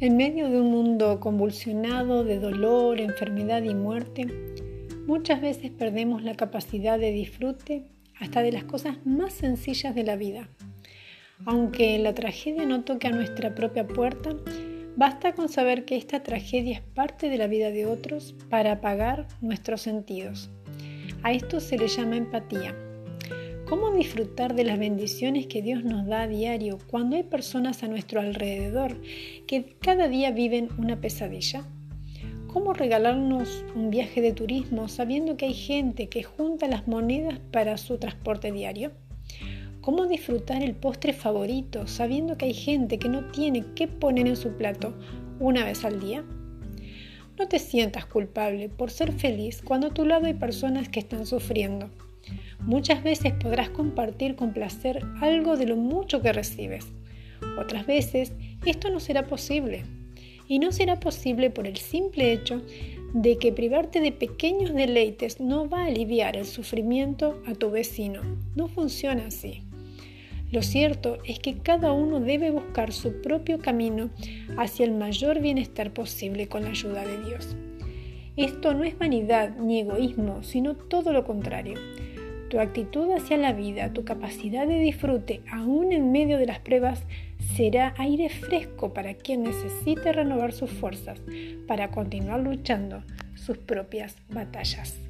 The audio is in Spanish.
En medio de un mundo convulsionado de dolor, enfermedad y muerte, muchas veces perdemos la capacidad de disfrute hasta de las cosas más sencillas de la vida. Aunque la tragedia no toque a nuestra propia puerta, basta con saber que esta tragedia es parte de la vida de otros para apagar nuestros sentidos. A esto se le llama empatía. ¿Cómo disfrutar de las bendiciones que Dios nos da a diario cuando hay personas a nuestro alrededor que cada día viven una pesadilla? ¿Cómo regalarnos un viaje de turismo sabiendo que hay gente que junta las monedas para su transporte diario? ¿Cómo disfrutar el postre favorito sabiendo que hay gente que no tiene qué poner en su plato una vez al día? No te sientas culpable por ser feliz cuando a tu lado hay personas que están sufriendo. Muchas veces podrás compartir con placer algo de lo mucho que recibes. Otras veces esto no será posible. Y no será posible por el simple hecho de que privarte de pequeños deleites no va a aliviar el sufrimiento a tu vecino. No funciona así. Lo cierto es que cada uno debe buscar su propio camino hacia el mayor bienestar posible con la ayuda de Dios. Esto no es vanidad ni egoísmo, sino todo lo contrario. Tu actitud hacia la vida, tu capacidad de disfrute, aún en medio de las pruebas, será aire fresco para quien necesite renovar sus fuerzas para continuar luchando sus propias batallas.